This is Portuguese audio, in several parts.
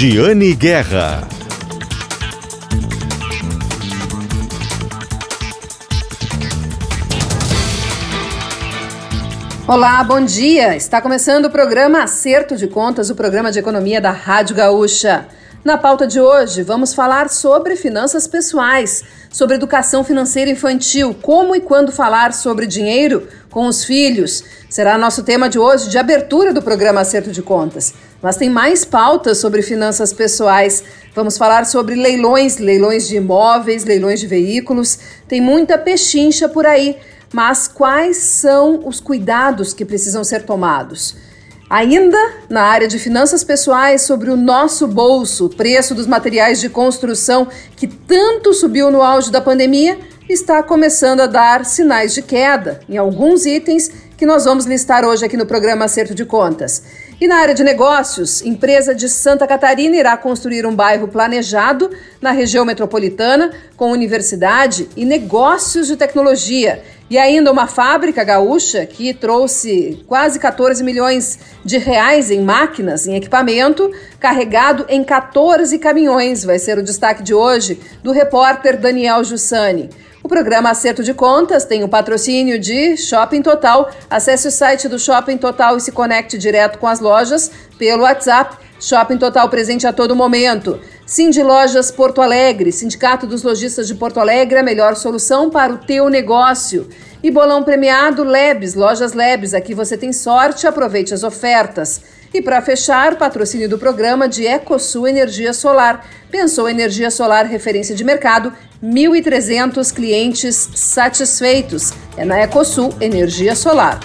Giane Guerra. Olá, bom dia. Está começando o programa Acerto de Contas, o programa de economia da Rádio Gaúcha. Na pauta de hoje, vamos falar sobre finanças pessoais, sobre educação financeira infantil, como e quando falar sobre dinheiro com os filhos. Será nosso tema de hoje de abertura do programa Acerto de Contas. Mas tem mais pautas sobre finanças pessoais. Vamos falar sobre leilões, leilões de imóveis, leilões de veículos. Tem muita pechincha por aí. Mas quais são os cuidados que precisam ser tomados? Ainda na área de finanças pessoais, sobre o nosso bolso, o preço dos materiais de construção que tanto subiu no auge da pandemia, está começando a dar sinais de queda em alguns itens que nós vamos listar hoje aqui no programa Acerto de Contas. E na área de negócios, empresa de Santa Catarina irá construir um bairro planejado na região metropolitana com universidade e negócios de tecnologia. E ainda uma fábrica gaúcha que trouxe quase 14 milhões de reais em máquinas, em equipamento, carregado em 14 caminhões. Vai ser o destaque de hoje do repórter Daniel Jussani. O programa Acerto de Contas tem o patrocínio de Shopping Total. Acesse o site do Shopping Total e se conecte direto com as lojas pelo WhatsApp. Shopping Total presente a todo momento. Cindy Lojas Porto Alegre, Sindicato dos Lojistas de Porto Alegre, a melhor solução para o teu negócio. E bolão premiado Lebes, Lojas Lebes, aqui você tem sorte, aproveite as ofertas. E para fechar, patrocínio do programa de EcoSul Energia Solar. Pensou energia solar referência de mercado, 1.300 clientes satisfeitos. É na EcoSul Energia Solar.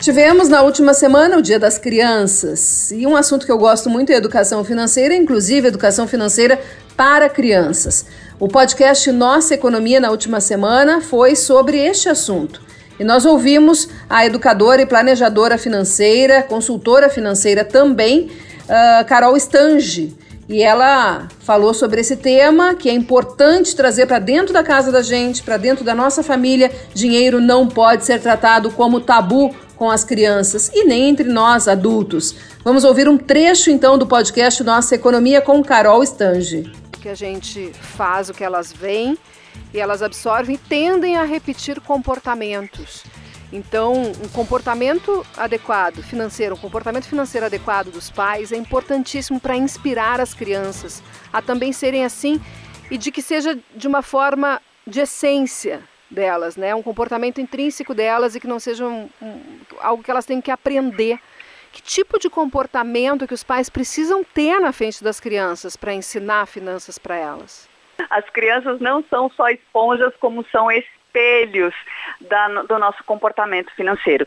Tivemos na última semana o Dia das Crianças e um assunto que eu gosto muito é educação financeira, inclusive educação financeira para crianças. O podcast Nossa Economia na última semana foi sobre este assunto. E nós ouvimos a educadora e planejadora financeira, consultora financeira também, uh, Carol Stange. E ela falou sobre esse tema que é importante trazer para dentro da casa da gente, para dentro da nossa família. Dinheiro não pode ser tratado como tabu com as crianças e nem entre nós adultos. Vamos ouvir um trecho então do podcast Nossa Economia com Carol Stange. Que a gente faz o que elas veem e elas absorvem tendem a repetir comportamentos. Então, um comportamento adequado financeiro, um comportamento financeiro adequado dos pais é importantíssimo para inspirar as crianças a também serem assim e de que seja de uma forma de essência delas, né? Um comportamento intrínseco delas e que não seja um, um, algo que elas têm que aprender. Que tipo de comportamento que os pais precisam ter na frente das crianças para ensinar finanças para elas? As crianças não são só esponjas, como são espelhos da, do nosso comportamento financeiro.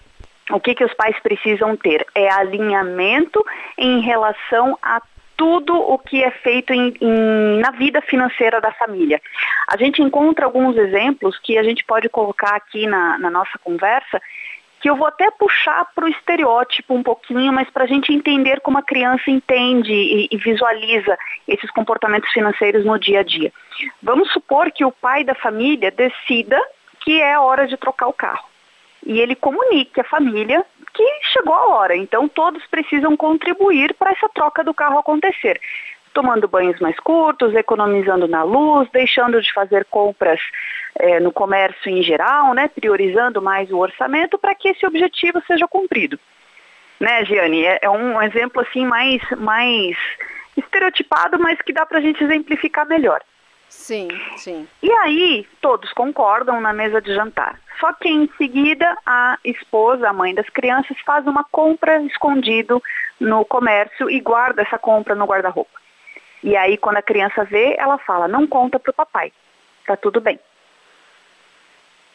O que, que os pais precisam ter? É alinhamento em relação a tudo o que é feito em, em, na vida financeira da família. A gente encontra alguns exemplos que a gente pode colocar aqui na, na nossa conversa que eu vou até puxar para o estereótipo um pouquinho, mas para a gente entender como a criança entende e, e, visualiza esses comportamentos financeiros no dia a dia. Vamos supor que o pai da família decida que é hora de trocar o carro. E ele comunique à família que chegou a hora. Então todos precisam contribuir para essa troca do carro acontecer tomando banhos mais curtos, economizando na luz, deixando de fazer compras é, no comércio em geral, né, priorizando mais o orçamento para que esse objetivo seja cumprido. Né, Giane? É, é um exemplo assim mais, mais estereotipado, mas que dá para a gente exemplificar melhor. Sim, sim. E aí, todos concordam na mesa de jantar. Só que em seguida, a esposa, a mãe das crianças, faz uma compra escondido no comércio e guarda essa compra no guarda-roupa. E aí, quando a criança vê, ela fala: não conta para o papai, tá tudo bem.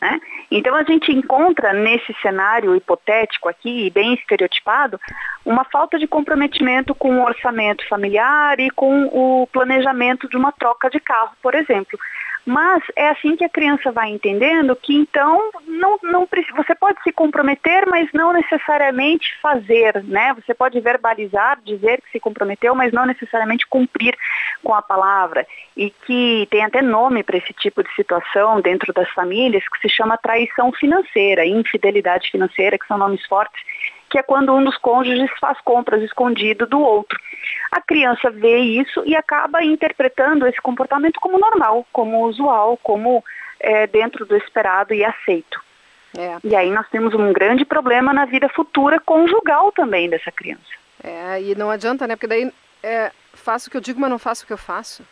Né? Então, a gente encontra nesse cenário hipotético aqui, bem estereotipado, uma falta de comprometimento com o orçamento familiar e com o planejamento de uma troca de carro, por exemplo. Mas é assim que a criança vai entendendo que então não, não você pode se comprometer, mas não necessariamente fazer, né? Você pode verbalizar, dizer que se comprometeu, mas não necessariamente cumprir com a palavra. E que tem até nome para esse tipo de situação dentro das famílias que se chama traição financeira, infidelidade financeira, que são nomes fortes que é quando um dos cônjuges faz compras escondido do outro. A criança vê isso e acaba interpretando esse comportamento como normal, como usual, como é, dentro do esperado e aceito. É. E aí nós temos um grande problema na vida futura conjugal também dessa criança. É, e não adianta, né? Porque daí é, faço o que eu digo, mas não faço o que eu faço.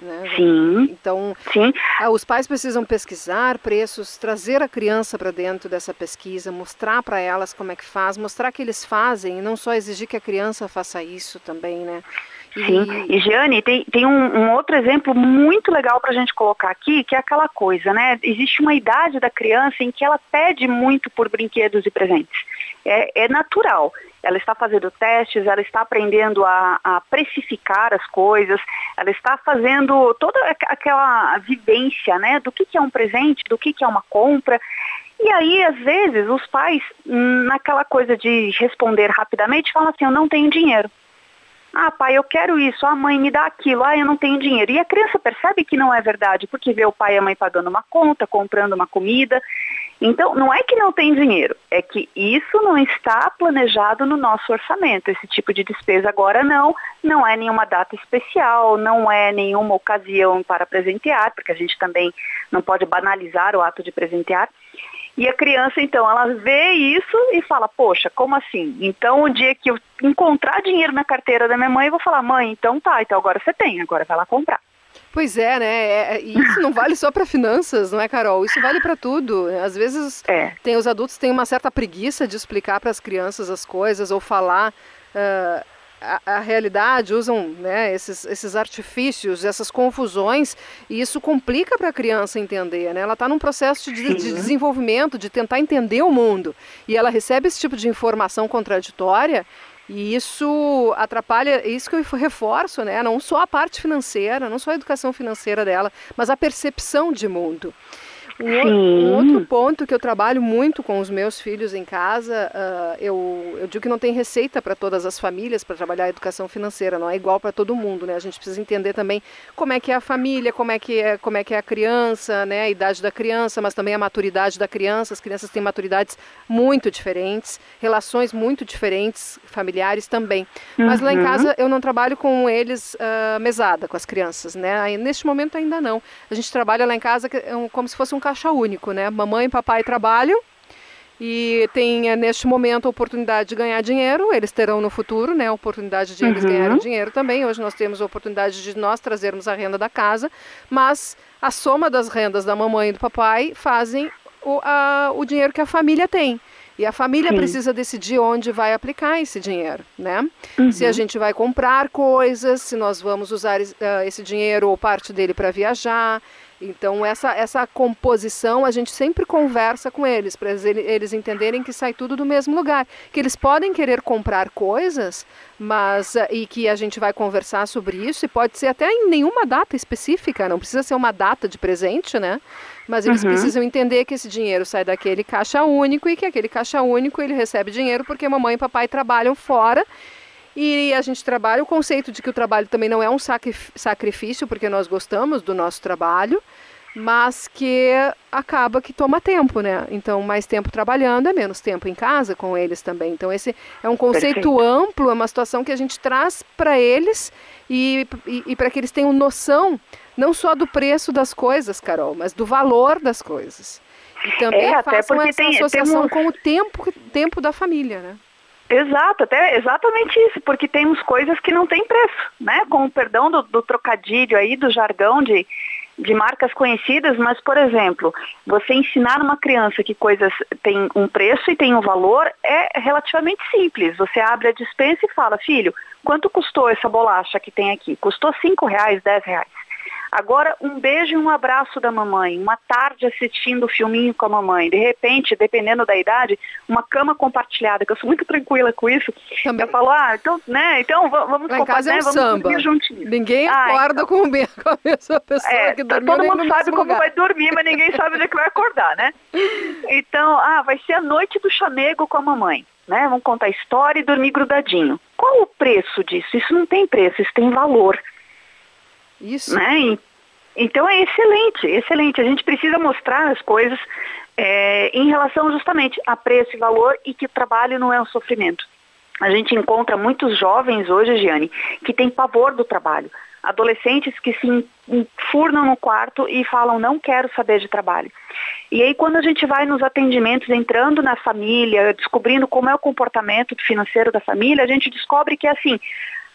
Né? Sim. Então, Sim. Ah, os pais precisam pesquisar preços, trazer a criança para dentro dessa pesquisa, mostrar para elas como é que faz, mostrar que eles fazem e não só exigir que a criança faça isso também, né? Sim, e Giane, tem, tem um, um, outro exemplo muito legal para a gente colocar aqui, que é aquela coisa, né? Existe uma idade da criança em que ela pede muito por brinquedos e presentes. É, é natural. Ela está fazendo testes, ela está aprendendo a, a precificar as coisas, ela está fazendo toda aquela vivência, né? Do que, que é um presente, do que, que é uma compra. E aí, às vezes, os pais, naquela coisa de responder rapidamente, falam assim, eu não tenho dinheiro. Ah, pai, eu quero isso. Ah, mãe, me dá aquilo. Ah, eu não tenho dinheiro. E a criança percebe que não é verdade, porque vê o pai e a mãe pagando uma conta, comprando uma comida. Então, não é que não tem dinheiro, é que isso não está planejado no nosso orçamento. Esse tipo de despesa agora não, não é nenhuma data especial, não é nenhuma ocasião para presentear, porque a gente também não pode banalizar o ato de presentear. E a criança, então, ela vê isso e fala, poxa, como assim? Então, o dia que eu encontrar dinheiro na carteira da minha mãe, eu vou falar, mãe, então tá, então agora você tem, agora vai lá comprar. Pois é, né? É, é isso não vale só para finanças, não é, Carol? Isso vale para tudo. Às vezes é. tem os adultos têm uma certa preguiça de explicar para as crianças as coisas ou falar. Uh, a, a, realidade, usam né, esses, esses artifícios, essas confusões, e isso complica para a criança entender. Né? Ela está num processo de, de, desenvolvimento, de tentar entender o mundo, e ela recebe esse tipo de informação contraditória, e isso atrapalha, isso que eu reforço, né? não só a parte financeira, não só a educação financeira dela, mas a percepção de mundo. Um, um, outro ponto que eu trabalho muito com os meus filhos em casa, uh, eu, eu digo que não tem receita para todas as famílias para trabalhar a educação financeira, não é igual para todo mundo, né? A gente precisa entender também como é que é a família, como é que é, como é que é a criança, né? A idade da criança, mas também a maturidade da criança. As crianças têm maturidades muito diferentes, relações muito diferentes, familiares também. Uhum. Mas lá em uhum. casa eu não trabalho com eles uh, mesada, com as crianças, né? Aí, neste momento ainda não. A gente trabalha lá em casa como se fosse um caixa único, né? Mamãe e papai trabalham e tem eh, neste momento a oportunidade de ganhar dinheiro, eles terão no futuro, né, a oportunidade de eles uhum. ganharem dinheiro também. Hoje nós temos a oportunidade de nós trazermos a renda da casa, mas a soma das rendas da mamãe e do papai fazem o, a, o dinheiro que a família tem. E a família Sim. precisa decidir onde vai aplicar esse dinheiro, né? Uhum. Se a gente vai comprar coisas, se nós vamos usar uh, esse dinheiro ou parte dele para viajar, então, essa, essa composição a gente sempre conversa com eles, para eles entenderem que sai tudo do mesmo lugar. Que eles podem querer comprar coisas, mas eh, e que a gente vai conversar sobre isso, e pode ser até em nenhuma data específica, não precisa ser uma data de presente, né? Mas eles uhum. precisam entender que esse dinheiro sai daquele caixa único e que aquele caixa único ele recebe dinheiro porque mamãe e papai trabalham fora e a gente trabalha o conceito de que o trabalho também não é um sacrifício, porque nós gostamos do nosso trabalho, mas que acaba que toma tempo, né? Então, mais tempo trabalhando é menos tempo em casa com eles também. Então, esse é um conceito Perfeito. amplo, é uma situação que a gente traz para eles e, e, e para que eles tenham noção não só do preço das coisas, Carol, mas do valor das coisas. E também é, façam essa tem, associação temos... com o tempo, tempo da família, né? Exato, até exatamente isso, porque temos coisas que não têm preço, né? Com o perdão do, do trocadilho aí, do jargão de, de marcas conhecidas, mas, por exemplo, você ensinar uma criança que coisas têm um preço e têm um valor é relativamente simples. Você abre a dispensa e fala, filho, quanto custou essa bolacha que tem aqui? Custou cinco reais, dez reais. Agora, um beijo e um abraço da mamãe, uma tarde assistindo o filminho com a mamãe, de repente, dependendo da idade, uma cama compartilhada, que eu sou muito tranquila com isso. Também. Eu falo, ah, então, né, então vamos Lá em casa é um vamos samba. juntinho. Ninguém ah, acorda então. com, a mesma pessoa é, que dormiu. Todo mundo sabe como lugar. vai dormir, mas ninguém sabe onde é que vai acordar, né? Então, ah, vai ser a noite do chamego com a mamãe. Né? Vamos contar história e dormir grudadinho. Qual o preço disso? Isso não tem preço, isso tem valor. Isso. Né? Então é excelente, excelente. A gente precisa mostrar as coisas é, em relação justamente a preço e valor e que o trabalho não é um sofrimento. A gente encontra muitos jovens hoje, Giane, que têm pavor do trabalho. Adolescentes que se enfurnam no quarto e falam não quero saber de trabalho. E aí quando a gente vai nos atendimentos, entrando na família, descobrindo como é o comportamento financeiro da família, a gente descobre que assim,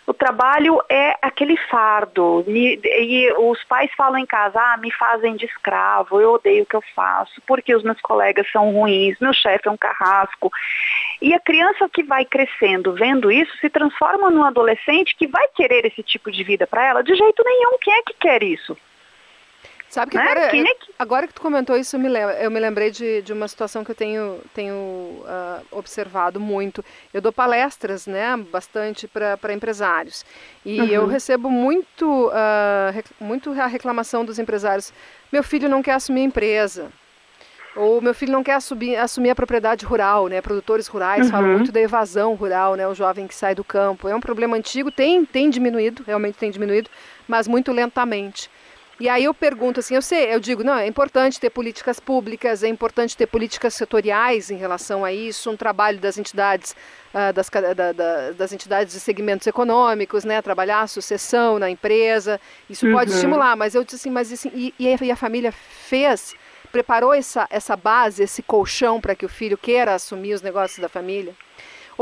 o trabalho é aquele fardo. E, os pais falam em casa, ah, me fazem de escravo, eu odeio o que eu faço, porque os meus colegas são ruins, meu chefe é um carrasco. E a criança que vai crescendo vendo isso se transforma num adolescente que vai querer esse tipo de vida para ela? De jeito nenhum. Quem é que quer isso? Sabe que, né? agora, é que... agora que tu comentou isso, eu me, lembro, eu me lembrei de, de uma situação que eu tenho, tenho uh, observado muito. Eu dou palestras, né, bastante para empresários. E uhum. eu recebo muito, uh, rec, muito a reclamação dos empresários. Meu filho não quer assumir a empresa. Ou meu filho não quer assumir, assumir a propriedade rural, né? Produtores rurais uhum. falam muito da evasão rural, né? O jovem que sai do campo. É um problema antigo, tem, tem diminuído, realmente tem diminuído, mas muito lentamente. E aí eu pergunto assim, eu sei, eu digo, não, é importante ter políticas públicas, é importante ter políticas setoriais em relação a isso, um trabalho das entidades, uh, das, da, da, das entidades de segmentos econômicos, né, trabalhar a sucessão na empresa, isso uhum. pode estimular, mas eu disse assim, mas assim, e, e a família fez, preparou essa, essa base, esse colchão para que o filho queira assumir os negócios da família?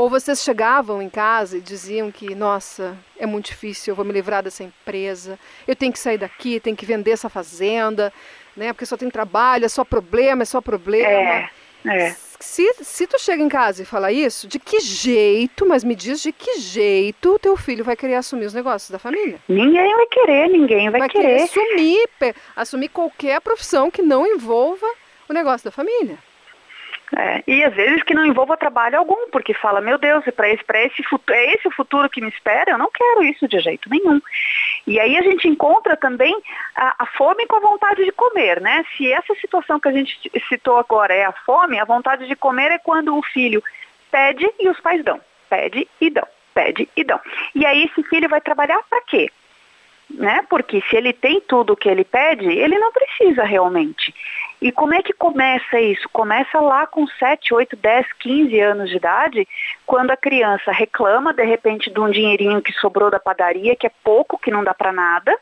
Ou vocês chegavam em casa e diziam que, nossa, é muito difícil, eu vou me livrar dessa empresa, eu tenho que sair daqui, tenho que vender essa fazenda, né? Porque só tem trabalho, é só problema, é só problema. É, é. Se, se tu chega em casa e fala isso, de que jeito, mas me diz de que jeito teu filho vai querer assumir os negócios da família? Ninguém vai querer, ninguém vai, vai querer. querer assumir, assumir qualquer profissão que não envolva o negócio da família. É, e às vezes que não envolva trabalho algum, porque fala, meu Deus, para esse, esse futuro, é esse o futuro que me espera? Eu não quero isso de jeito nenhum. E aí a gente encontra também a, a, fome com a vontade de comer, né? Se essa situação que a gente citou agora é a fome, a vontade de comer é quando o filho pede e os pais dão. Pede e dão, pede e dão. E aí esse filho vai trabalhar para quê? Né? Porque se ele tem tudo o que ele pede, ele não precisa realmente. E como é que começa isso? Começa lá com 7, 8, 10, 15 anos de idade, quando a criança reclama de repente de um dinheirinho que sobrou da padaria, que é pouco, que não dá para nada.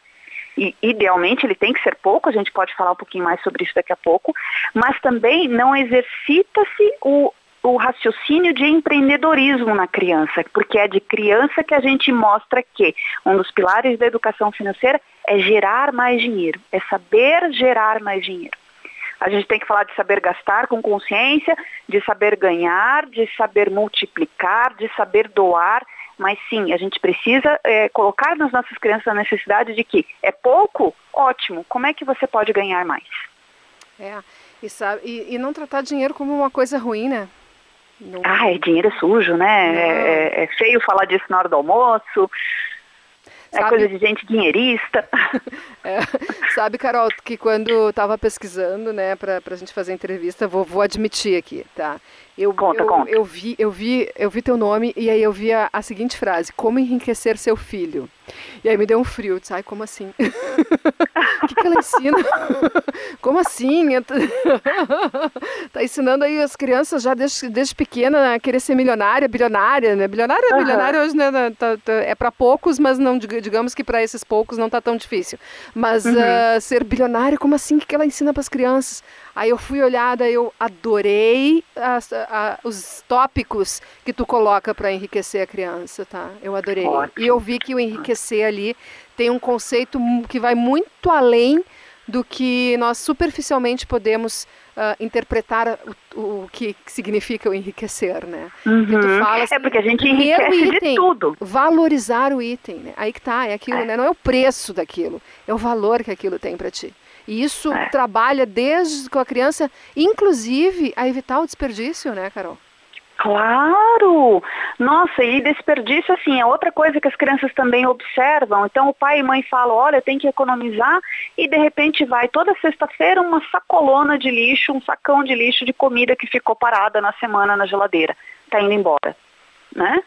E, idealmente ele tem que ser pouco, a gente pode falar um pouquinho mais sobre isso daqui a pouco, mas também não exercita-se o, o raciocínio de empreendedorismo na criança, porque é de criança que a gente mostra que um dos pilares da educação financeira é gerar mais dinheiro, é saber gerar mais dinheiro. A gente tem que falar de saber gastar com consciência, de saber ganhar, de saber multiplicar, de saber doar. Mas sim, a gente precisa é, colocar nas nossas crianças a necessidade de que é pouco, ótimo. Como é que você pode ganhar mais? É, e, sabe, e, e não tratar dinheiro como uma coisa ruim, né? Não... Ah, é dinheiro sujo, né? É, é, é, feio falar disso na hora do almoço. É sabe? coisa de gente dinheirista. É, sabe, Carol, que quando estava pesquisando, né, para a gente fazer a entrevista, vou, vou admitir aqui, tá? Eu, conta, eu, conta. Eu vi, eu, vi, eu vi teu nome e aí eu vi a, a seguinte frase, como enriquecer seu filho. E aí me deu um frio, eu disse, ai, como assim? O que, que ela ensina? como assim? tá ensinando aí as crianças já desde, desde pequena a querer ser milionária, bilionária, né? Bilionária, uhum. bilionária hoje né, tá, tá, é para poucos, mas não digamos que para esses poucos não tá tão difícil. Mas uhum. uh, ser bilionária, como assim? O que, que ela ensina para as crianças? Aí eu fui olhada, eu adorei as, a, os tópicos que tu coloca para enriquecer a criança, tá? Eu adorei. Ótimo. E eu vi que o enriquecer ali tem um conceito que vai muito além do que nós superficialmente podemos uh, interpretar o, o, que significa o enriquecer, né? Uhum. Fala, assim, é porque a gente enriquece item, de tudo. Valorizar o item, né? Aí que tá, é aquilo, é. Né? Não é o preço daquilo, é o valor que aquilo tem para ti. E isso é. trabalha desde com a criança, inclusive a evitar o desperdício, né, Carol? Claro! Nossa, e desperdício, assim, é outra coisa que as crianças também observam. Então, o pai e mãe falam, olha, tem que economizar, e de repente vai toda sexta-feira uma sacolona de lixo, um sacão de lixo de comida que ficou parada na semana na geladeira. Está indo embora, né?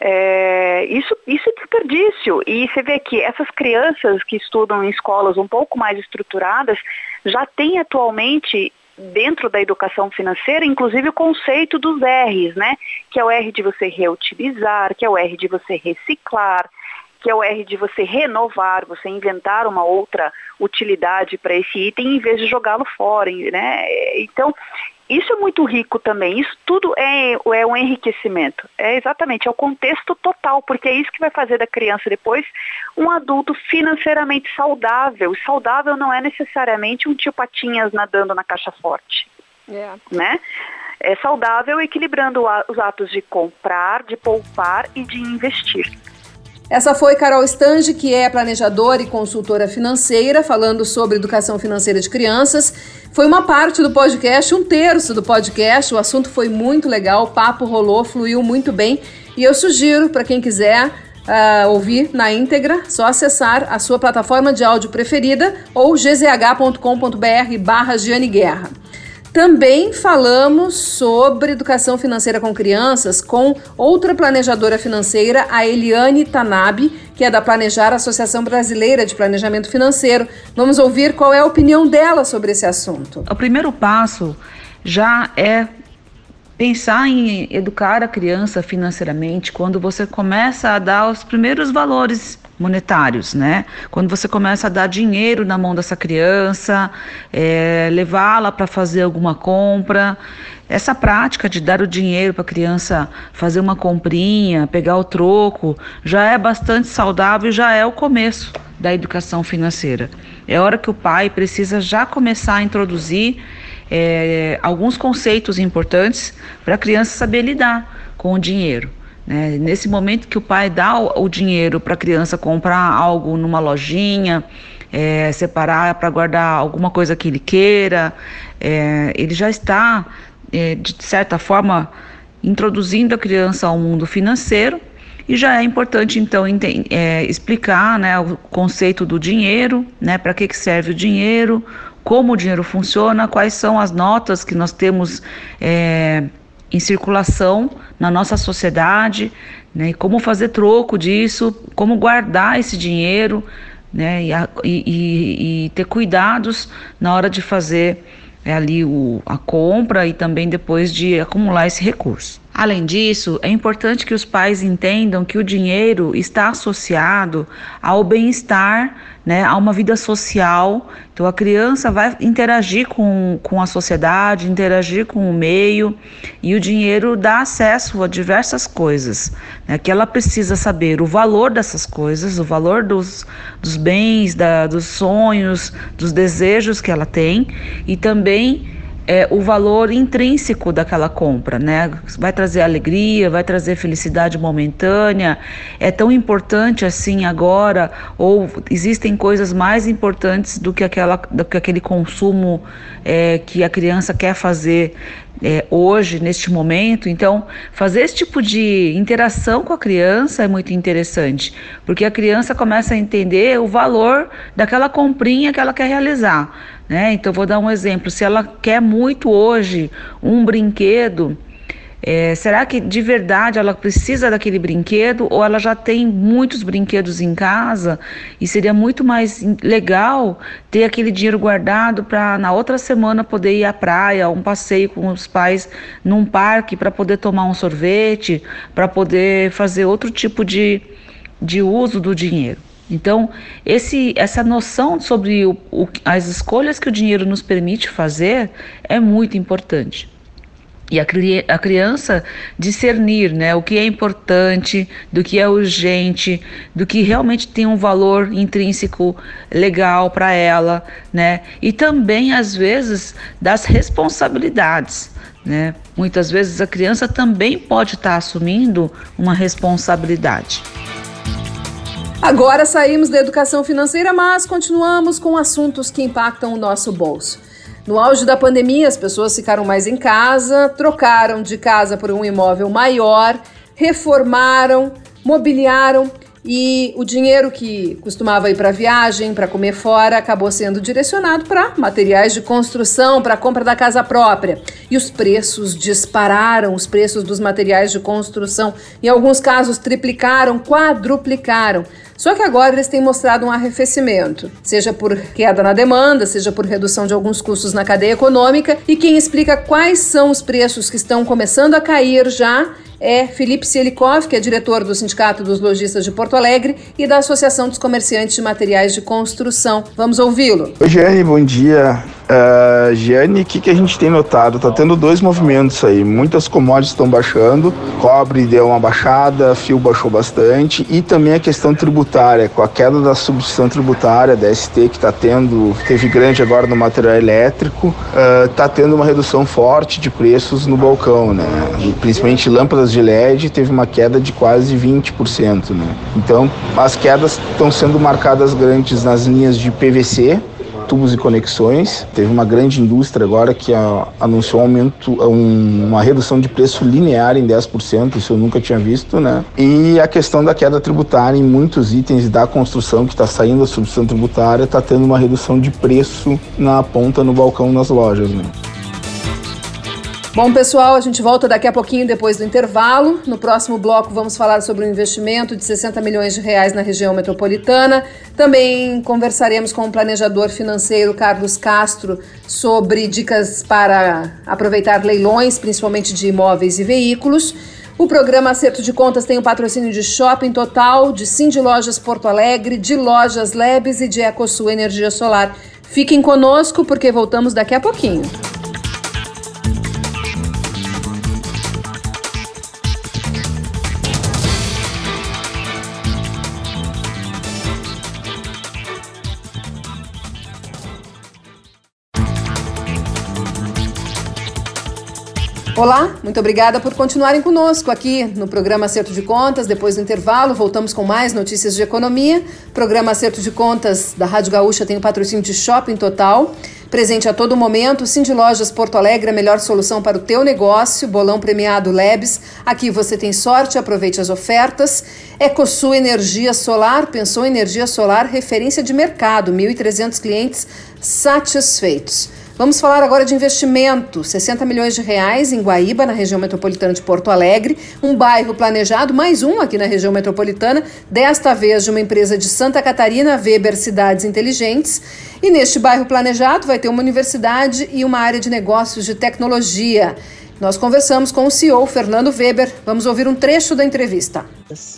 É, isso, isso é desperdício. E você vê que essas crianças que estudam em escolas um pouco mais estruturadas já têm atualmente dentro da educação financeira, inclusive o conceito dos R's, né? Que é o R de você reutilizar, que é o R de você reciclar, que é o R de você renovar, você inventar uma outra utilidade para esse item em vez de jogá-lo fora, né? Então, isso é muito rico também. Isso tudo é, é um enriquecimento. É exatamente, é o contexto total, porque é isso que vai fazer da criança depois um adulto financeiramente saudável. E saudável não é necessariamente um tio Patinhas nadando na caixa forte. É. Né? É saudável equilibrando os atos de comprar, de poupar e de investir. Essa foi Carol Stange, que é planejadora e consultora financeira, falando sobre educação financeira de crianças. Foi uma parte do podcast, um terço do podcast. O assunto foi muito legal, o papo rolou, fluiu muito bem. E eu sugiro para quem quiser uh, ouvir na íntegra, só acessar a sua plataforma de áudio preferida ou gzh.com.br barra Guerra. Também falamos sobre educação financeira com crianças com outra planejadora financeira, a Eliane Tanabe, que é da Planejar Associação Brasileira de Planejamento Financeiro. Vamos ouvir qual é a opinião dela sobre esse assunto. O primeiro passo já é pensar em educar a criança financeiramente quando você começa a dar os primeiros valores monetários, né? Quando você começa a dar dinheiro na mão dessa criança, é, levá-la para fazer alguma compra, essa prática de dar o dinheiro para a criança fazer uma comprinha, pegar o troco, já é bastante saudável e já é o começo da educação financeira. É hora que o pai precisa já começar a introduzir é, alguns conceitos importantes para a criança saber lidar com o dinheiro. Né? Nesse momento que o pai dá o, dinheiro para a criança comprar algo numa lojinha, é, separar para guardar alguma coisa que ele queira, é, ele já está, é, de certa forma, introduzindo a criança ao mundo financeiro. E já é importante, então, é, explicar né, o conceito do dinheiro, né, para que, que serve o dinheiro, como o dinheiro funciona, quais são as notas que nós temos é, em circulação na nossa sociedade, né, como fazer troco disso, como guardar esse dinheiro né, e, e, e ter cuidados na hora de fazer é, ali o, a compra e também depois de acumular esse recurso. Além disso, é importante que os pais entendam que o dinheiro está associado ao bem-estar, né, a uma vida social. Então, a criança vai interagir com, com a sociedade, interagir com o meio, e o dinheiro dá acesso a diversas coisas, né, que ela precisa saber o valor dessas coisas, o valor dos, dos bens, da, dos sonhos, dos desejos que ela tem, e também é, o valor intrínseco daquela compra, né? Vai trazer alegria, vai trazer felicidade momentânea. É tão importante assim agora, ou existem coisas mais importantes do que, aquela, do que aquele consumo é, que a criança quer fazer é, hoje, neste momento. Então, fazer esse tipo de interação com a criança é muito interessante, porque a criança começa a entender o valor daquela comprinha que ela quer realizar. Né? Então, vou dar um exemplo: se ela quer muito hoje um brinquedo. É, será que de verdade ela precisa daquele brinquedo ou ela já tem muitos brinquedos em casa e seria muito mais legal ter aquele dinheiro guardado para na outra semana poder ir à praia, um passeio com os pais num parque para poder tomar um sorvete, para poder fazer outro tipo de, de uso do dinheiro. Então, esse, essa noção sobre o, o, as escolhas que o dinheiro nos permite fazer é muito importante. E a, a criança discernir né, o que é importante, do que é urgente, do que realmente tem um valor intrínseco legal para ela, né? E também, às vezes, das responsabilidades. Né? Muitas vezes a criança também pode estar tá assumindo uma responsabilidade. Agora saímos da educação financeira, mas continuamos com assuntos que impactam o nosso bolso. No auge da pandemia, as pessoas ficaram mais em casa, trocaram de casa por um imóvel maior, reformaram, mobiliaram e o dinheiro que costumava ir para viagem, para comer fora, acabou sendo direcionado para materiais de construção, para a compra da casa própria. E os preços dispararam, os preços dos materiais de construção, em alguns casos triplicaram, quadruplicaram. Só que agora eles têm mostrado um arrefecimento, seja por queda na demanda, seja por redução de alguns custos na cadeia econômica. E quem explica quais são os preços que estão começando a cair já é Felipe Sielikov, que é diretor do Sindicato dos Lojistas de Porto Alegre e da Associação dos Comerciantes de Materiais de Construção. Vamos ouvi-lo. Oi, Giane, bom dia. Uh, Giane, o que, que a gente tem notado? Tá tendo dois movimentos aí. Muitas commodities estão baixando, cobre deu uma baixada, fio baixou bastante e também a questão tributária, com a queda da substituição tributária da ST que está tendo, teve grande agora no material elétrico, está uh, tendo uma redução forte de preços no balcão, né? Principalmente lâmpadas de LED teve uma queda de quase 20%, né? Então, as quedas estão sendo marcadas grandes nas linhas de PVC, tubos e conexões. Teve uma grande indústria agora que a, anunciou um aumento, um, uma redução de preço linear em 10%, isso eu nunca tinha visto, né? E a questão da queda tributária em muitos itens da construção que está saindo da substituição tributária está tendo uma redução de preço na ponta no balcão nas lojas, né? Bom, pessoal, a gente volta daqui a pouquinho depois do intervalo. No próximo bloco vamos falar sobre o investimento de 60 milhões de reais na região metropolitana. Também conversaremos com o planejador financeiro Carlos Castro sobre dicas para aproveitar leilões, principalmente de imóveis e veículos. O programa Acerto de Contas tem o patrocínio de Shopping Total, de Cindy Lojas Porto Alegre, de Lojas Lebes e de EcoSul Energia Solar. Fiquem conosco porque voltamos daqui a pouquinho. Olá, muito obrigada por continuarem conosco aqui no programa Acerto de Contas. Depois do intervalo, voltamos com mais notícias de economia. Programa Acerto de Contas da Rádio Gaúcha tem o patrocínio de Shopping Total. Presente a todo momento, Cindy Lojas Porto Alegre, a melhor solução para o teu negócio. Bolão premiado Lebes. Aqui você tem sorte, aproveite as ofertas. EcoSul Energia Solar, pensou energia solar, referência de mercado, 1.300 clientes satisfeitos. Vamos falar agora de investimento. 60 milhões de reais em Guaíba, na região metropolitana de Porto Alegre. Um bairro planejado, mais um aqui na região metropolitana, desta vez de uma empresa de Santa Catarina, Weber Cidades Inteligentes. E neste bairro planejado vai ter uma universidade e uma área de negócios de tecnologia. Nós conversamos com o CEO Fernando Weber. Vamos ouvir um trecho da entrevista.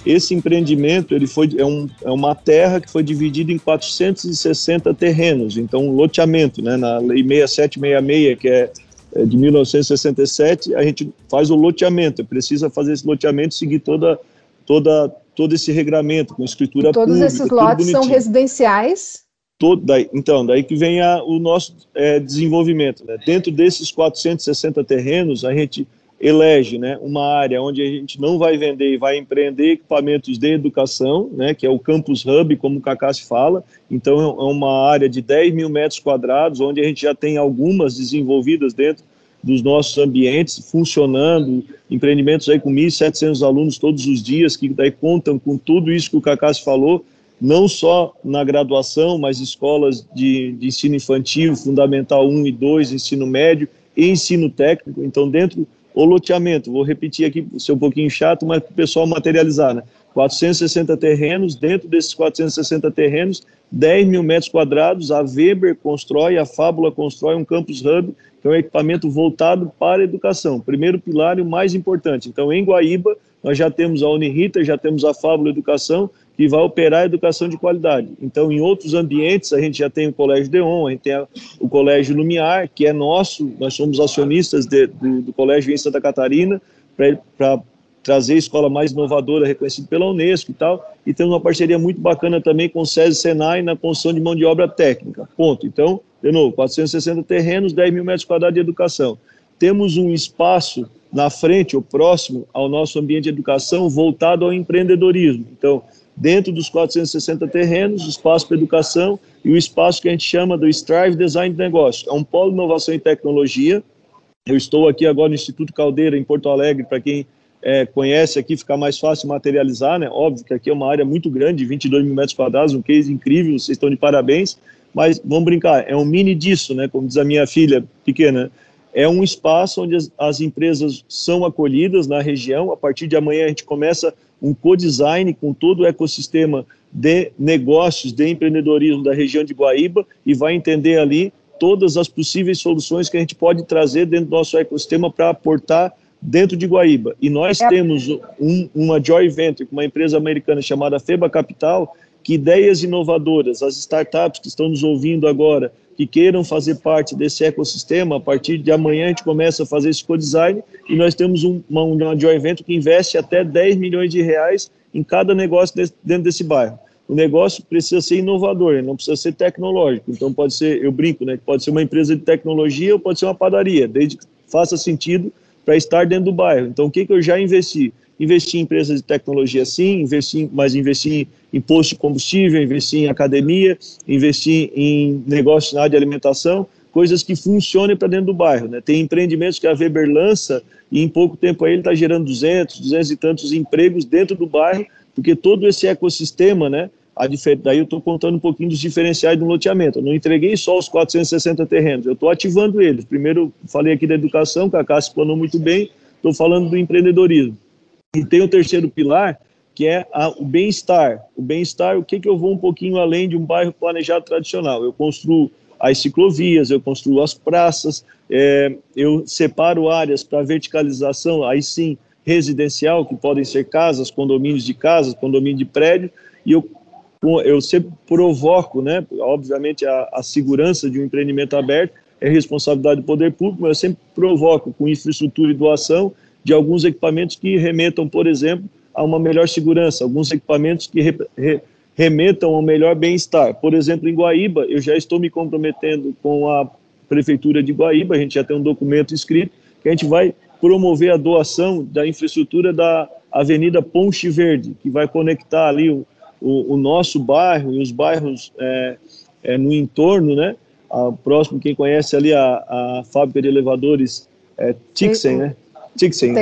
Esse empreendimento ele foi, é, um, é uma terra que foi dividida em 460 terrenos, então um loteamento, né? Na Lei 6766, que é, é de 1967, a gente faz o loteamento, precisa fazer esse loteamento seguir toda, toda, todo esse regramento com escritura e todos pública. Todos esses lotes são residenciais? Todo, daí, então, daí que vem a, o nosso é, desenvolvimento. Né? Dentro desses 460 terrenos, a gente elege né, uma área onde a gente não vai vender e vai empreender equipamentos de educação, né, que é o Campus Hub, como o Cacá se fala. Então, é uma área de 10 mil metros quadrados, onde a gente já tem algumas desenvolvidas dentro dos nossos ambientes, funcionando, empreendimentos aí com 1.700 alunos todos os dias, que daí contam com tudo isso que o Cacá se falou, não só na graduação, mas escolas de, de, ensino infantil, fundamental 1 e 2, ensino médio e ensino técnico. Então, dentro do loteamento, vou repetir aqui, ser um pouquinho chato, mas para o pessoal materializar, né? 460 terrenos, dentro desses 460 terrenos, 10 mil metros quadrados, a Weber constrói, a Fábula constrói um campus hub, que é equipamento voltado para a educação. Primeiro pilar e o mais importante. Então, em Guaíba, nós já temos a Unirita, já temos a Fábula Educação, que vai operar a educação de qualidade. Então, em outros ambientes, a gente já tem o Colégio Deon, a gente tem o Colégio Lumiar, que é nosso, nós somos acionistas de, do, do, Colégio em Santa Catarina, para trazer a escola mais inovadora, reconhecida pela Unesco e tal, e temos uma parceria muito bacana também com o SESI Senai na construção de mão de obra técnica, ponto. Então, de novo, 460 terrenos, 10 mil metros quadrados de educação. Temos um espaço na frente, ou próximo ao nosso ambiente de educação, voltado ao empreendedorismo. Então, dentro dos 460 terrenos, espaço para educação e o espaço que a gente chama do Strive Design de Negócio. É um polo de inovação e tecnologia. Eu estou aqui agora no Instituto Caldeira, em Porto Alegre, para quem é, conhece aqui, fica mais fácil materializar, né? Óbvio que aqui é uma área muito grande, 22 mil metros quadrados, um case incrível, vocês estão de parabéns, mas vamos brincar, é um mini disso, né? Como diz a minha filha pequena, é um espaço onde as, as empresas são acolhidas na região. A partir de amanhã a gente começa um co-design com todo o ecossistema de negócios, de empreendedorismo da região de Guaíba e vai entender ali todas as possíveis soluções que a gente pode trazer dentro do nosso ecossistema para aportar dentro de Guaíba. E nós é. temos um, uma joint venture com uma empresa americana chamada Feba Capital, que ideias inovadoras, as startups que estão nos ouvindo agora, que queiram fazer parte desse ecossistema, a partir de amanhã a gente começa a fazer esse co-design e nós temos um, uma, uma joint venture que investe até 10 milhões de reais em cada negócio dentro desse bairro. O negócio precisa ser inovador, não precisa ser tecnológico. Então pode ser, eu brinco, né, pode ser uma empresa de tecnologia ou pode ser uma padaria, desde que faça sentido para estar dentro do bairro. Então o que, que eu já investi? Investi em empresas de tecnologia sim, investi, mas investi em posto de combustível, investi em academia, investi em negócios na área de alimentação, coisas que funcionem para dentro do bairro. Né? Tem empreendimentos que a Weber lança e em pouco tempo aí ele está gerando 200, 200 e tantos empregos dentro do bairro, porque todo esse ecossistema, né, daí eu estou contando um pouquinho dos diferenciais do loteamento. Eu não entreguei só os 460 terrenos, eu estou ativando eles. Primeiro, falei aqui da educação, que a Cássia explanou muito bem, estou falando do empreendedorismo. E tem o terceiro pilar, que é a, o bem-estar. O bem-estar, o que, que eu vou um pouquinho além de um bairro planejado tradicional? Eu construo as ciclovias, eu construo as praças, é, eu separo áreas para verticalização, aí sim, residencial, que podem ser casas, condomínios de casas, condomínio de prédio, e eu, eu sempre provoco, né, obviamente, a, a segurança de um empreendimento aberto é responsabilidade do poder público, mas eu sempre provoco com infraestrutura e doação de alguns equipamentos que remetam, por exemplo, a uma melhor segurança, alguns equipamentos que re, re, remetam ao melhor bem-estar. Por exemplo, em Guaíba, eu já estou me comprometendo com a Prefeitura de Guaíba, a gente já tem um documento escrito, que a gente vai promover a doação da infraestrutura da Avenida Ponte Verde, que vai conectar ali o, o, o nosso bairro e os bairros é, é, no entorno, né? A, próximo, quem conhece ali a, a fábrica de elevadores é, Tixen, né?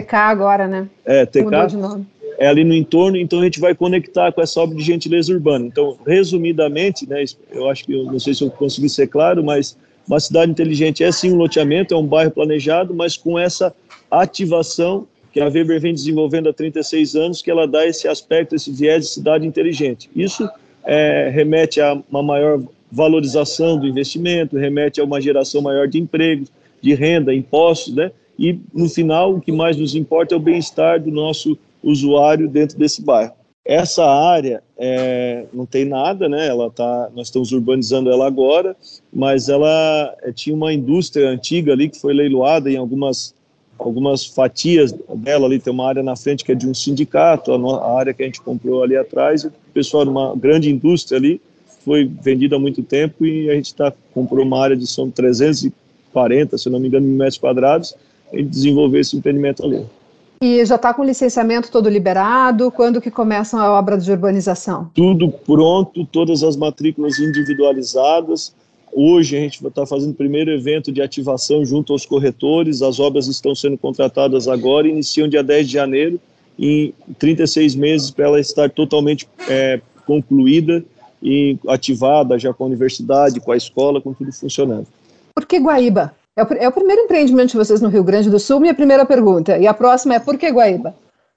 TK agora, né? É, TK. Mudou de nome é ali no entorno, então a gente vai conectar com essa obra de gentileza urbana. Então, resumidamente, né, eu acho que, eu não sei se eu consegui ser claro, mas uma cidade inteligente é sim um loteamento, é um bairro planejado, mas com essa ativação que a Weber vem desenvolvendo há 36 anos, que ela dá esse aspecto, esse viés de cidade inteligente. Isso é, remete a uma maior valorização do investimento, remete a uma geração maior de empregos, de renda, impostos, né? E no final, o que mais nos importa é o bem-estar do nosso usuário dentro desse bairro. Essa área é, não tem nada, né? Ela tá, nós estamos urbanizando ela agora, mas ela é, tinha uma indústria antiga ali que foi leiloada em algumas algumas fatias dela ali tem uma área na frente que é de um sindicato, a, a área que a gente comprou ali atrás, o pessoal uma grande indústria ali foi vendida há muito tempo e a gente tá comprou uma área de são 340, se não me engano, metros quadrados, e desenvolver esse empreendimento ali. E já está com o licenciamento todo liberado? Quando que começam a obra de urbanização? Tudo pronto, todas as matrículas individualizadas. Hoje a gente está fazendo o primeiro evento de ativação junto aos corretores. As obras estão sendo contratadas agora, iniciam dia 10 de janeiro, em 36 meses para ela estar totalmente é, concluída e ativada já com a universidade, com a escola, com tudo funcionando. Por que Guaíba? É o, é o primeiro empreendimento de vocês no Rio Grande do Sul, minha primeira pergunta. E a próxima é por que Guaíba?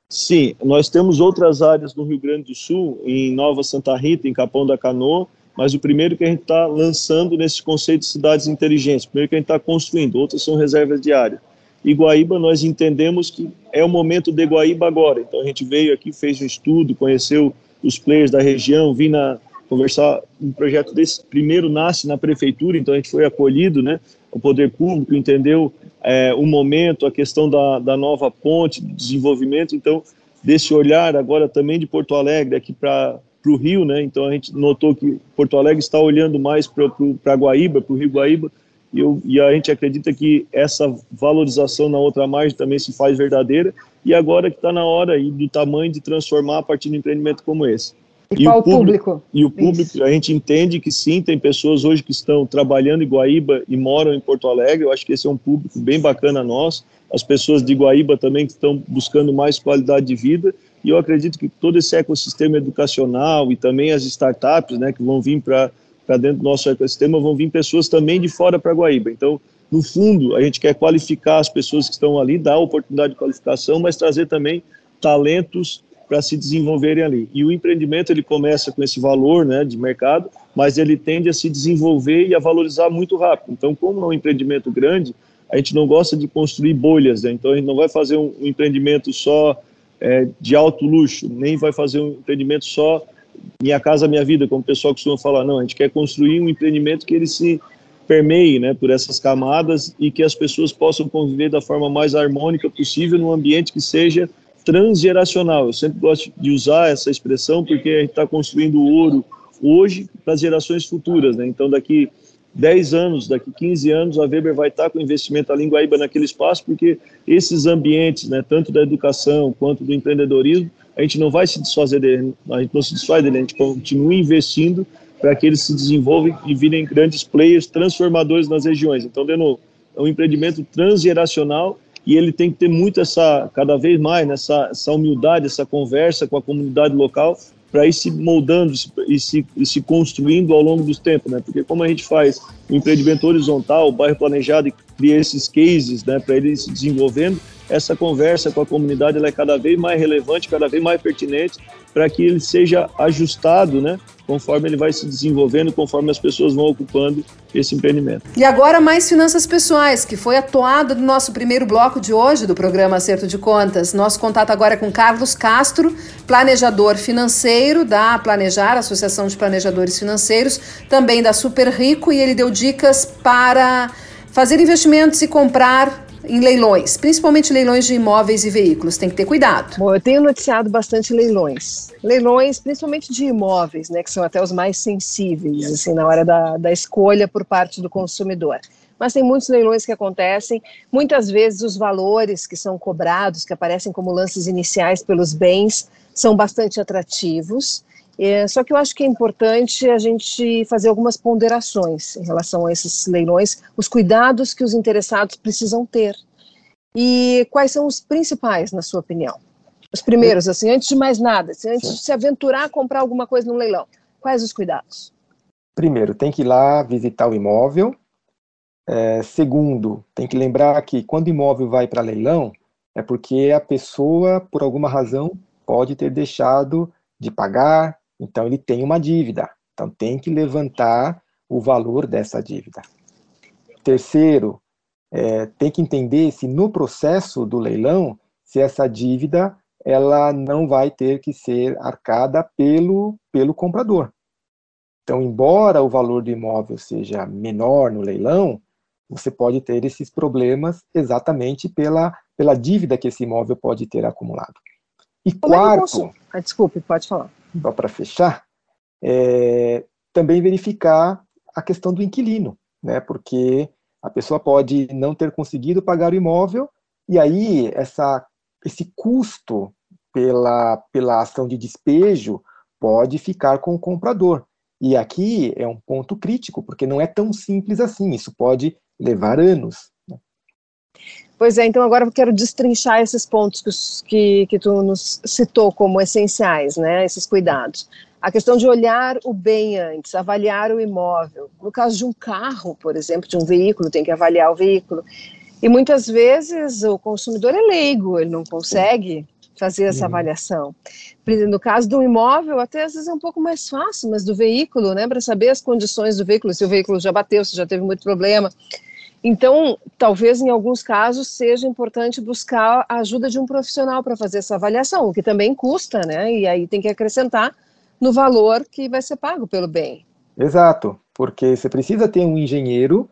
Sim, nós temos outras áreas no Rio Grande do Sul, em Nova Santa Rita, em Capão da Canoa, mas o primeiro que a gente está lançando nesse conceito de cidades inteligentes, o primeiro que a gente está construindo, outras são reservas de área. E Guaíba, nós entendemos que é o momento de Guaíba agora. Então a gente veio aqui, fez um estudo, conheceu os players da região, vi na, conversar, um projeto desse primeiro nasce na prefeitura, então a gente foi acolhido, né, o poder público entendeu? É, o momento, a questão da, da nova ponte, do desenvolvimento, então desse olhar agora também de Porto Alegre aqui para o Rio, né, então a gente notou que Porto Alegre está olhando mais para Guaíba, para o Rio Guaíba, e, eu, e a gente acredita que essa valorização na outra margem também se faz verdadeira, e agora que está na hora aí do tamanho de transformar a partir de um empreendimento como esse. E, e qual o público? E o público, Isso. a gente entende que sim, tem pessoas hoje que estão trabalhando em Guaíba e moram em Porto Alegre. Eu acho que esse é um público bem bacana nosso. as pessoas de Guaíba também que estão buscando mais qualidade de vida, e eu acredito que todo esse ecossistema educacional e também as startups, né, que vão vir para dentro do nosso ecossistema, vão vir pessoas também de fora para Guaíba. Então, no fundo, a gente quer qualificar as pessoas que estão ali, dar oportunidade de qualificação, mas trazer também talentos para se desenvolverem ali. E o empreendimento ele começa com esse valor, né, de mercado, mas ele tende a se desenvolver e a valorizar muito rápido. Então, como é um empreendimento grande, a gente não gosta de construir bolhas, né? então a gente não vai fazer um, um empreendimento só é, de alto luxo, nem vai fazer um empreendimento só minha casa, minha vida, como o pessoal costuma falar. Não, a gente quer construir um empreendimento que ele se permeie né, por essas camadas e que as pessoas possam conviver da forma mais harmônica possível num ambiente que seja transgeracional. Eu sempre gosto de usar essa expressão porque a gente está construindo ouro hoje para as gerações futuras. Né? Então, daqui 10 anos, daqui 15 anos, a Weber vai estar tá com investimento da Linguaíba naquele espaço, porque esses ambientes, né, tanto da educação quanto do empreendedorismo, a gente não vai se desfazer dele, a gente não se desfaz dele, a gente continua investindo para que eles se desenvolvam e virem grandes players transformadores nas regiões. Então, de novo, é um empreendimento transgeracional e ele tem que ter muito essa, cada vez mais, nessa essa humildade, essa conversa com a comunidade local para ir se moldando e se, e se construindo ao longo dos tempos, né? Porque como a gente faz o empreendimento horizontal, o bairro planejado e cria esses cases, né, para ele se desenvolvendo, essa conversa com a comunidade ela é cada vez mais relevante, cada vez mais pertinente, para que ele seja ajustado, né, conforme ele vai se desenvolvendo, conforme as pessoas vão ocupando esse empreendimento. E agora mais finanças pessoais, que foi a toada do nosso primeiro bloco de hoje do programa Acerto de Contas. Nosso contato agora é com Carlos Castro, planejador financeiro da Planejar, Associação de Planejadores Financeiros, também da Super Rico, e ele deu dicas para fazer investimentos e comprar em leilões, principalmente leilões de imóveis e veículos. Tem que ter cuidado. Bom, eu tenho noticiado bastante leilões. Leilões, principalmente de imóveis, né, que são até os mais sensíveis, assim, na hora da, da escolha por parte do consumidor. Mas tem muitos leilões que acontecem. Muitas vezes os valores que são cobrados, que aparecem como lances iniciais pelos bens, são bastante atrativos. É, só que eu acho que é importante a gente fazer algumas ponderações em relação a esses leilões, os cuidados que os interessados precisam ter. E quais são os principais, na sua opinião? Os primeiros, assim, antes de mais nada, assim, antes Sim. de se aventurar a comprar alguma coisa no leilão, quais os cuidados? Primeiro, tem que ir lá visitar o imóvel. É, segundo, tem que lembrar que quando o imóvel vai para leilão, é porque a pessoa, por alguma razão, pode ter deixado de pagar, então, ele tem uma dívida. Então, tem que levantar o valor dessa dívida. Terceiro, é, tem que entender se no processo do leilão, se essa dívida ela não vai ter que ser arcada pelo, pelo comprador. Então, embora o valor do imóvel seja menor no leilão, você pode ter esses problemas exatamente pela, pela dívida que esse imóvel pode ter acumulado. E Como quarto. É ah, desculpe, pode falar só para fechar, é, também verificar a questão do inquilino, né? Porque a pessoa pode não ter conseguido pagar o imóvel e aí essa, esse custo pela, pela ação de despejo pode ficar com o comprador. E aqui é um ponto crítico, porque não é tão simples assim, isso pode levar anos. Pois é, então agora eu quero destrinchar esses pontos que, que tu nos citou como essenciais, né, esses cuidados. A questão de olhar o bem antes, avaliar o imóvel. No caso de um carro, por exemplo, de um veículo, tem que avaliar o veículo. E muitas vezes o consumidor é leigo, ele não consegue fazer essa uhum. avaliação. No caso do imóvel, até às vezes é um pouco mais fácil, mas do veículo, né, para saber as condições do veículo, se o veículo já bateu, se já teve muito problema, então, talvez em alguns casos seja importante buscar a ajuda de um profissional para fazer essa avaliação, o que também custa, né? E aí tem que acrescentar no valor que vai ser pago pelo bem. Exato, porque você precisa ter um engenheiro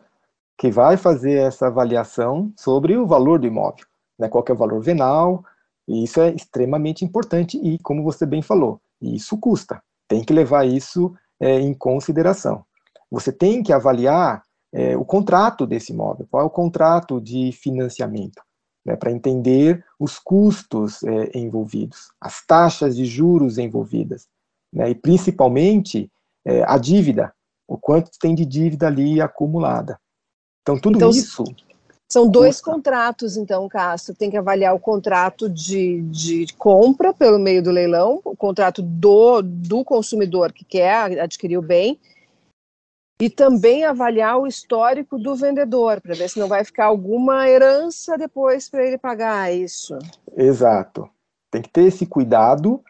que vai fazer essa avaliação sobre o valor do imóvel, né? Qual é o valor venal, e isso é extremamente importante e, como você bem falou, isso custa. Tem que levar isso é, em consideração. Você tem que avaliar é, o contrato desse imóvel, qual é o contrato de financiamento, né, para entender os custos é, envolvidos, as taxas de juros envolvidas, né, e principalmente é, a dívida, o quanto tem de dívida ali acumulada. Então, tudo então, isso São dois Custa. contratos, então, Castro. Tem que avaliar o contrato de, de compra pelo meio do leilão, o contrato do, do consumidor que quer adquirir o bem, e também avaliar o histórico do vendedor, para ver se não vai ficar alguma herança depois para ele pagar isso. Exato. Tem que ter esse cuidado,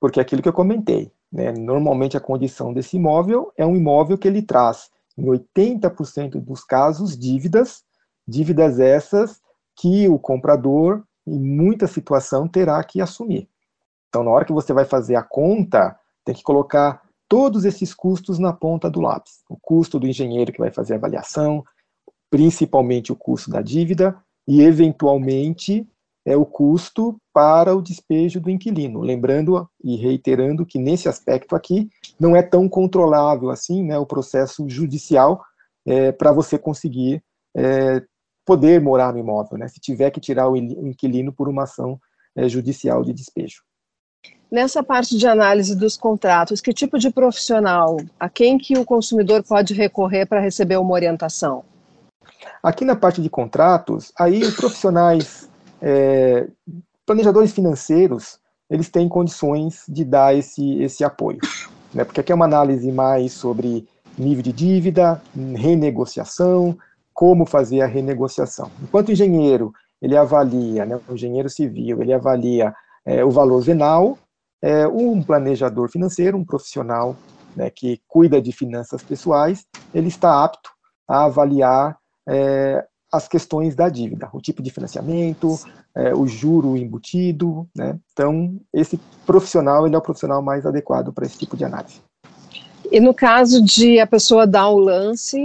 porque é aquilo que eu comentei. Né? Normalmente a condição desse imóvel é um imóvel que ele traz, em 80% dos casos, dívidas Dívidas essas que o comprador, em muita situação, terá que assumir. Então, na hora que você vai fazer a conta, tem que colocar todos esses custos na ponta do lápis. O custo do engenheiro que vai fazer a avaliação, principalmente o custo da dívida e, eventualmente, é o custo para o despejo do inquilino. Lembrando e reiterando que, nesse aspecto aqui, não é tão controlável assim né, o processo judicial é, para você conseguir é, poder morar no imóvel, né, se tiver que tirar o inquilino por uma ação é, judicial de despejo. Nessa parte de análise dos contratos, que tipo de profissional, a quem que o consumidor pode recorrer para receber uma orientação? Aqui na parte de contratos, aí profissionais, é, planejadores financeiros, eles têm condições de dar esse, esse apoio. Né? Porque aqui é uma análise mais sobre nível de dívida, renegociação, como fazer a renegociação. Enquanto o engenheiro ele avalia, né, o engenheiro civil, ele avalia é, o valor venal, é, um planejador financeiro, um profissional né, que cuida de finanças pessoais, ele está apto a avaliar é, as questões da dívida, o tipo de financiamento, é, o juro embutido, né? Então, esse profissional, ele é o profissional mais adequado para esse tipo de análise. E no caso de a pessoa dar o lance,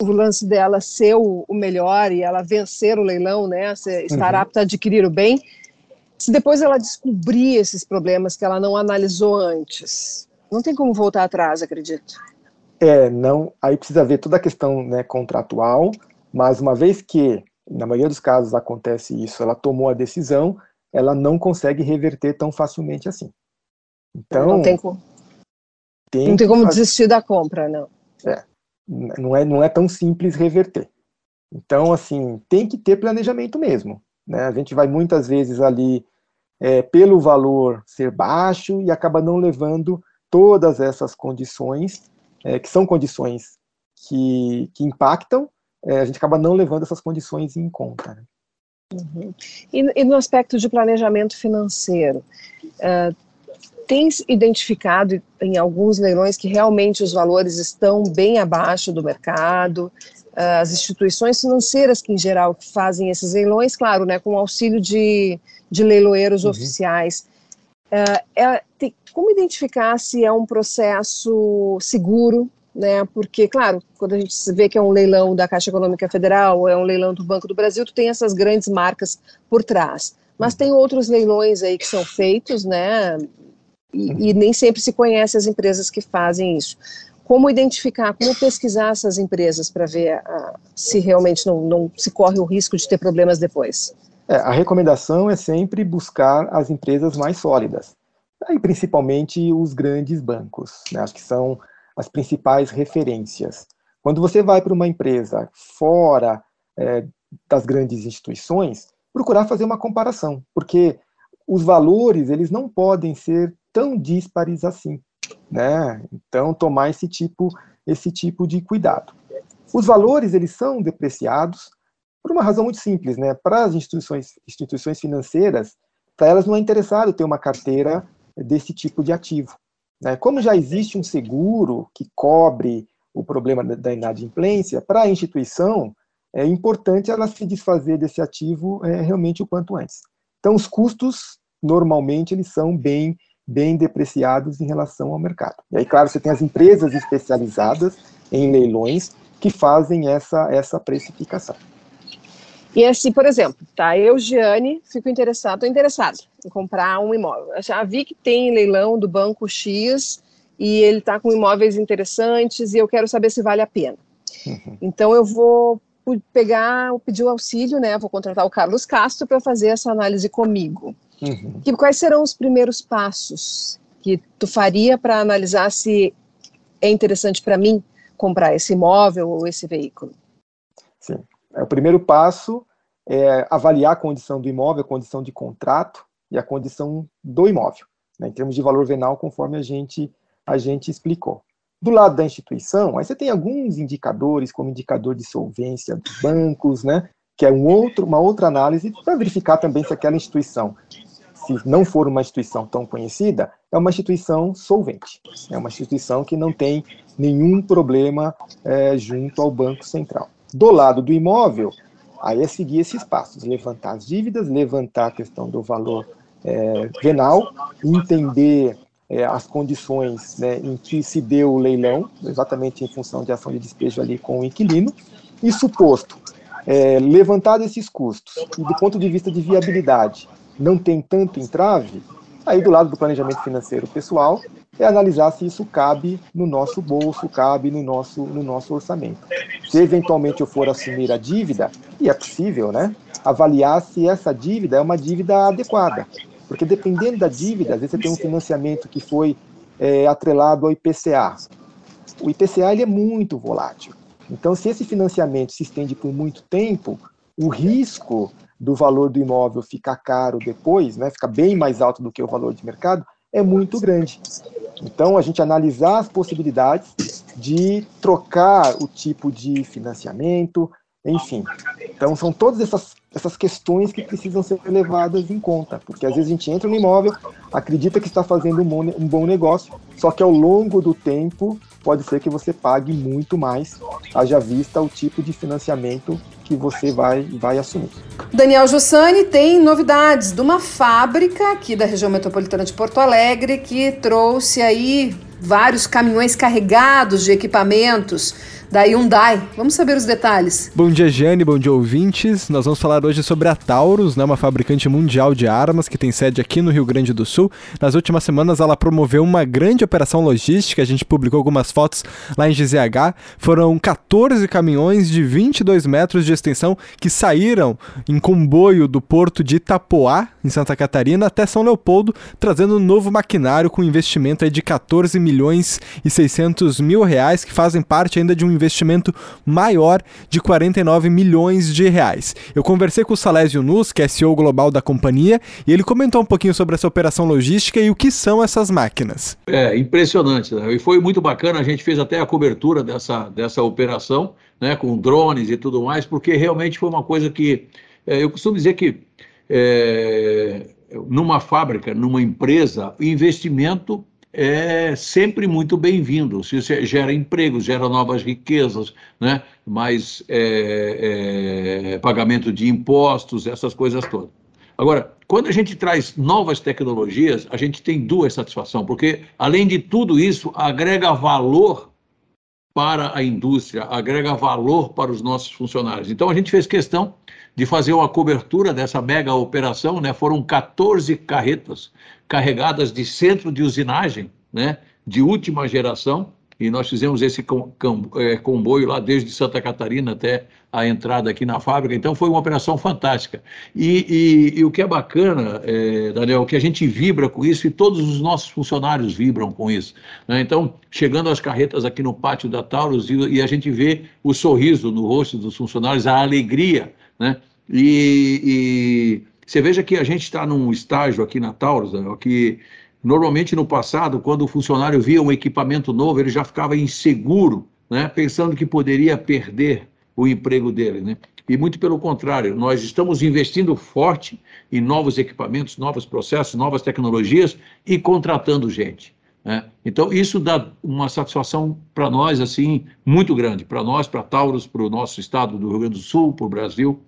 o lance dela ser o, o, melhor e ela vencer o leilão, né, estar uhum. apta a adquirir o bem, se depois ela descobrir esses problemas que ela não analisou antes, não tem como voltar atrás, acredito. É, não, aí precisa ver toda a questão né, contratual, mas uma vez que, na maioria dos casos acontece isso, ela tomou a decisão, ela não consegue reverter tão facilmente assim. Então, não tem como, tem não tem como fazer... desistir da compra, não. É, não é, não é tão simples reverter. Então, assim, tem que ter planejamento mesmo. Né? A gente vai muitas vezes ali é, pelo valor ser baixo e acaba não levando todas essas condições, é, que são condições que, que impactam, é, a gente acaba não levando essas condições em conta. Né? Uhum. E, e, no aspecto de planejamento financeiro, uh, tens identificado em alguns leilões que realmente os valores estão bem abaixo do mercado, as instituições financeiras que em geral fazem esses leilões, claro, né, com auxílio de, de leiloeiros uhum. oficiais, uh, é, tem, como identificar se é um processo seguro, né, porque, claro, quando a gente vê que é um leilão da Caixa Econômica Federal, ou é um leilão do Banco do Brasil, tu tem essas grandes marcas por trás, mas tem outros leilões aí que são feitos, né, e, e nem sempre se conhece as empresas que fazem isso como identificar, como pesquisar essas empresas para ver uh, se realmente não, não, se corre o risco de ter problemas depois? É, a recomendação é sempre buscar as empresas mais sólidas, e principalmente os grandes bancos, né, que são as principais referências. Quando você vai para uma empresa fora é, das grandes instituições, procurar fazer uma comparação, porque os valores eles não podem ser tão díspares assim, né? Então tomar esse tipo esse tipo de cuidado. Os valores eles são depreciados por uma razão muito simples, né? Para as instituições instituições financeiras, para elas não é interessado ter uma carteira desse tipo de ativo. Né? Como já existe um seguro que cobre o problema da inadimplência, para a instituição é importante ela se desfazer desse ativo é, realmente o quanto antes. Então, os custos normalmente eles são bem bem depreciados em relação ao mercado. E aí, claro, você tem as empresas especializadas em leilões que fazem essa, essa precificação. E assim, por exemplo, tá, eu, Giane, fico interessado, estou interessado em comprar um imóvel. Já vi que tem leilão do banco X e ele está com imóveis interessantes e eu quero saber se vale a pena. Uhum. Então eu vou pegar, pedir o auxílio, né? Vou contratar o Carlos Castro para fazer essa análise comigo. Uhum. Que, quais serão os primeiros passos que tu faria para analisar se é interessante para mim comprar esse imóvel ou esse veículo? Sim. É, o primeiro passo é avaliar a condição do imóvel, a condição de contrato e a condição do imóvel, né, em termos de valor venal, conforme a gente, a gente explicou. Do lado da instituição, aí você tem alguns indicadores, como indicador de solvência dos bancos, né, que é um outro, uma outra análise para verificar também se aquela instituição, se não for uma instituição tão conhecida, é uma instituição solvente, é uma instituição que não tem nenhum problema é, junto ao Banco Central. Do lado do imóvel, aí é seguir esses passos, levantar as dívidas, levantar a questão do valor é, venal, entender é, as condições né, em que se deu o leilão, exatamente em função de ação de despejo ali com o inquilino, e suposto é, levantado esses custos e do ponto de vista de viabilidade não tem tanto entrave, aí do lado do planejamento financeiro pessoal é analisar se isso cabe no nosso bolso, cabe no nosso, no nosso orçamento. Se eventualmente eu for assumir a dívida, e é possível, né, avaliar se essa dívida é uma dívida adequada. Porque dependendo da dívida, às vezes você tem um financiamento que foi é, atrelado ao IPCA. O IPCA ele é muito volátil. Então, se esse financiamento se estende por muito tempo, o risco do valor do imóvel ficar caro depois, né, ficar bem mais alto do que o valor de mercado, é muito grande. Então, a gente analisar as possibilidades de trocar o tipo de financiamento, enfim. Então, são todas essas, essas questões que precisam ser levadas em conta, porque às vezes a gente entra no imóvel, acredita que está fazendo um bom, negócio, só que ao longo do tempo pode ser que você pague muito mais, haja vista o tipo de financiamento que você vai, vai assumir. Daniel Jussani tem novidades de uma fábrica aqui da região metropolitana de Porto Alegre que trouxe aí vários caminhões carregados de equipamentos da Hyundai. Vamos saber os detalhes. Bom dia, Jane, bom dia, ouvintes. Nós vamos falar hoje sobre a Taurus, né, uma fabricante mundial de armas que tem sede aqui no Rio Grande do Sul. Nas últimas semanas, ela promoveu uma grande operação logística. A gente publicou algumas fotos lá em GZH. Foram 14 caminhões de 22 metros de extensão que saíram em comboio do porto de Itapoá, em Santa Catarina, até São Leopoldo, trazendo um novo maquinário com investimento de 14 milhões e 600 mil reais, que fazem parte ainda de um investimento maior de 49 milhões de reais. Eu conversei com o Salésio Nus, que é CEO global da companhia, e ele comentou um pouquinho sobre essa operação logística e o que são essas máquinas. É impressionante, né? e foi muito bacana, a gente fez até a cobertura dessa, dessa operação, né, com drones e tudo mais, porque realmente foi uma coisa que, é, eu costumo dizer que é, numa fábrica, numa empresa, investimento é sempre muito bem-vindo. Se gera empregos, gera novas riquezas, né? mais é, é, pagamento de impostos, essas coisas todas. Agora, quando a gente traz novas tecnologias, a gente tem duas satisfações, porque, além de tudo isso, agrega valor para a indústria, agrega valor para os nossos funcionários. Então, a gente fez questão de fazer uma cobertura dessa mega operação, né? Foram 14 carretas carregadas de centro de usinagem, né? De última geração, e nós fizemos esse é, comboio lá desde Santa Catarina até a entrada aqui na fábrica, então foi uma operação fantástica. E, e, e o que é bacana, é, Daniel, que a gente vibra com isso e todos os nossos funcionários vibram com isso. Né? Então, chegando as carretas aqui no pátio da Taurus e, e, a gente vê o sorriso no rosto dos funcionários, a alegria, né? E, e você veja que a gente está num estágio aqui na Taurus, que Normalmente, no passado, quando o funcionário via um equipamento novo, ele já ficava inseguro, né, pensando que poderia perder o emprego dele. Né? E muito pelo contrário, nós estamos investindo forte em novos equipamentos, novos processos, novas tecnologias e contratando gente. Né? Então, isso dá uma satisfação para nós, assim, muito grande, para nós, para Taurus, para o nosso estado do Rio Grande do Sul, para o Brasil.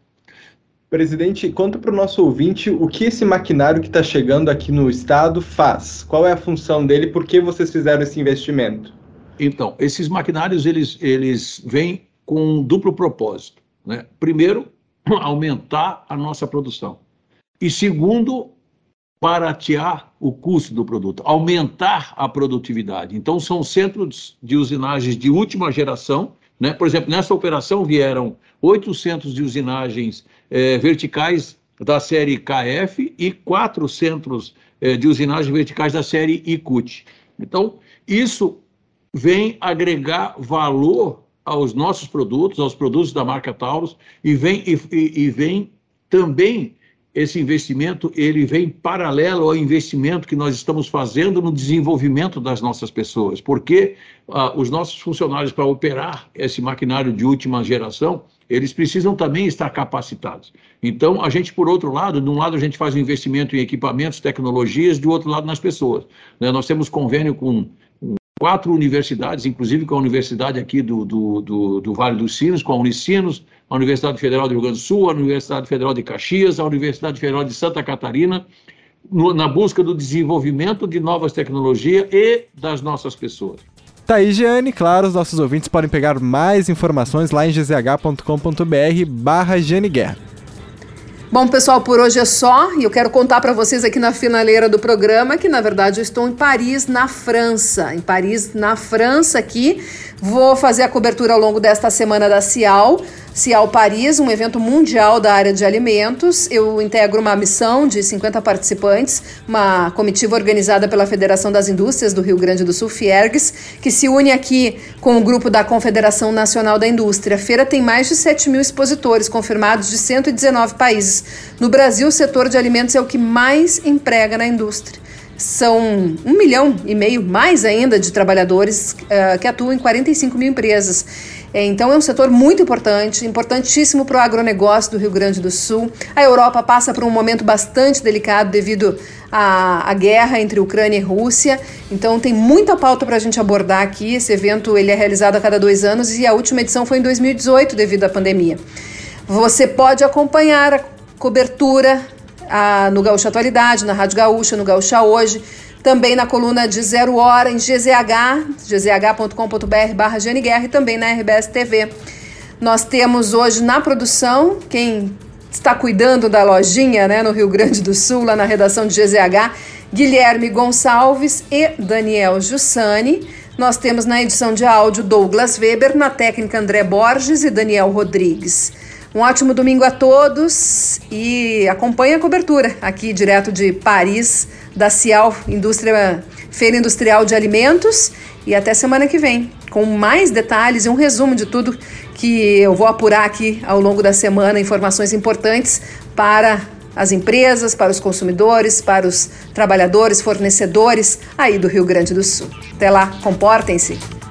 Presidente, conta para o nosso ouvinte o que esse maquinário que está chegando aqui no estado faz. Qual é a função dele? Por que vocês fizeram esse investimento? Então, esses maquinários eles, eles vêm com um duplo propósito. Né? Primeiro, aumentar a nossa produção. E segundo, baratear o custo do produto, aumentar a produtividade. Então, são centros de usinagens de última geração. Né? Por exemplo, nessa operação vieram oito centros de usinagens verticais da série KF e quatro centros de usinagem verticais da série ICUT. Então, isso vem agregar valor aos nossos produtos, aos produtos da marca Taurus, e vem, e, e vem também esse investimento ele vem paralelo ao investimento que nós estamos fazendo no desenvolvimento das nossas pessoas, porque ah, os nossos funcionários para operar esse maquinário de última geração, eles precisam também estar capacitados. Então, a gente, por outro lado, de um lado a gente faz um investimento em equipamentos, tecnologias, do outro lado nas pessoas. Né? Nós temos convênio com quatro universidades, inclusive com a universidade aqui do, do, do, do Vale dos Sinos, com a Unicinos, a Universidade Federal do Rio Grande do Sul, a Universidade Federal de Caxias, a Universidade Federal de Santa Catarina, no, na busca do desenvolvimento de novas tecnologias e das nossas pessoas. Tá aí, Giane. Claro, os nossos ouvintes podem pegar mais informações lá em gzh.com.br barra Guerra. Bom, pessoal, por hoje é só. E eu quero contar para vocês aqui na finaleira do programa que, na verdade, eu estou em Paris, na França. Em Paris, na França, aqui. Vou fazer a cobertura ao longo desta semana da Cial. Cial Paris, um evento mundial da área de alimentos. Eu integro uma missão de 50 participantes, uma comitiva organizada pela Federação das Indústrias do Rio Grande do Sul, Fiergs, que se une aqui com o grupo da Confederação Nacional da Indústria. A feira tem mais de 7 mil expositores confirmados de 119 países. No Brasil, o setor de alimentos é o que mais emprega na indústria. São um milhão e meio, mais ainda, de trabalhadores uh, que atuam em 45 mil empresas. É, então é um setor muito importante, importantíssimo para o agronegócio do Rio Grande do Sul. A Europa passa por um momento bastante delicado devido à, à guerra entre Ucrânia e Rússia. Então tem muita pauta para a gente abordar aqui. Esse evento ele é realizado a cada dois anos e a última edição foi em 2018 devido à pandemia. Você pode acompanhar a cobertura a, no Gaúcha Atualidade, na Rádio Gaúcha, no Gaúcha Hoje também na coluna de Zero Hora em GZH, gzh.com.br barra e também na RBS TV. Nós temos hoje na produção, quem está cuidando da lojinha né, no Rio Grande do Sul, lá na redação de GZH, Guilherme Gonçalves e Daniel Jussani. Nós temos na edição de áudio Douglas Weber, na técnica André Borges e Daniel Rodrigues. Um ótimo domingo a todos e acompanhe a cobertura aqui direto de Paris, da Cial Indústria, Feira Industrial de Alimentos. E até semana que vem, com mais detalhes e um resumo de tudo que eu vou apurar aqui ao longo da semana, informações importantes para as empresas, para os consumidores, para os trabalhadores, fornecedores aí do Rio Grande do Sul. Até lá, comportem-se!